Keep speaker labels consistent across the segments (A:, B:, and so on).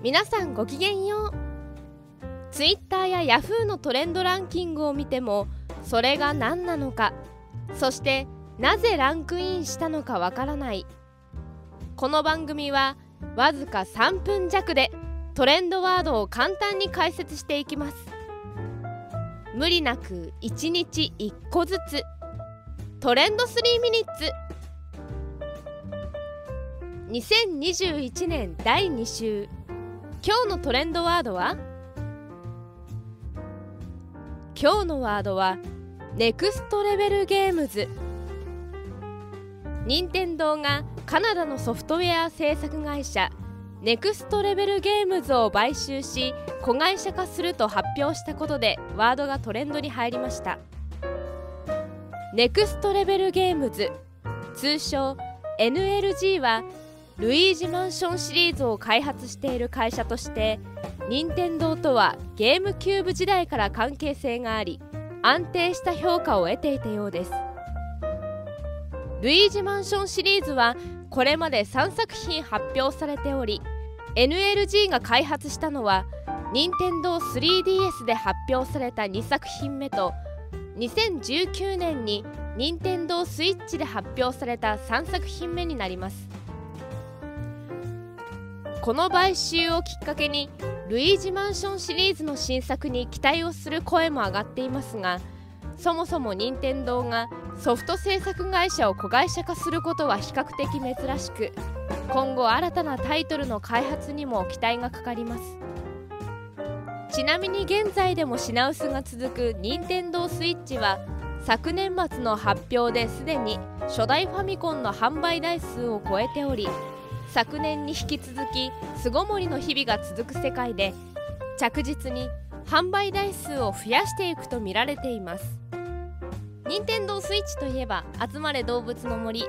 A: 皆さんごきげんよう。Twitter や Yahoo のトレンドランキングを見てもそれが何なのかそしてなぜランクインしたのかわからない。この番組はわずか3分弱でトレンドワードを簡単に解説していきます。無理なく1日1個ずつ。トレンド3ミニッツ。2021年第2週。今日のトレンドワードは？今日のワードはネクストレベルゲームズ。任天堂がカナダのソフトウェア制作会社ネクストレベルゲームズを買収し子会社化すると発表したことでワードがトレンドに入りました。ネクストレベルゲームズ通称 NLG はルイージマンションシリーズを開発している会社として任天堂とはゲームキューブ時代から関係性があり安定した評価を得ていたようです。ルイージマンションシリーズはこれまで3作品発表されており NLG が開発したのは任天堂 3DS で発表された2作品目と2019年に任天堂 switch で発表された3作品目になります。この買収をきっかけにルイージマンションシリーズの新作に期待をする声も上がっていますがそもそも任天堂がソフト制作会社を子会社化することは比較的珍しく今後新たなタイトルの開発にも期待がかかります。ちなみに現在でも品薄が続く任天堂 switch は昨年末の発表ですでに初代ファミコンの販売台数を超えており昨年に引き続き巣ごもりの日々が続く世界で着実に販売台数を増やしていくと見られています。任天堂スイッチといえば「集まれ動物の森」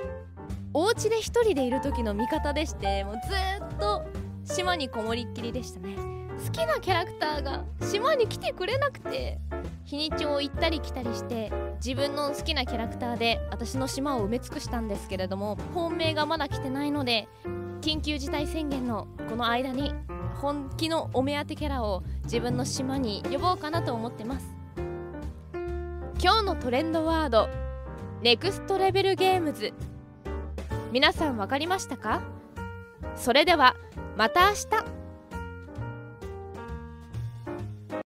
A: お家で1人でいる時の味方でしてもうずっと島にこもりっきりでしたね。好きなキャラクターが島に来てくれなくて日にちを行ったり来たりして自分の好きなキャラクターで私の島を埋め尽くしたんですけれども本命がまだ来てないので緊急事態宣言のこの間に本気のお目当てキャラを自分の島に呼ぼうかなと思ってます。今日のトレンドワードネクストレベルゲームズ。皆さん分かりましたか？それではまた明日。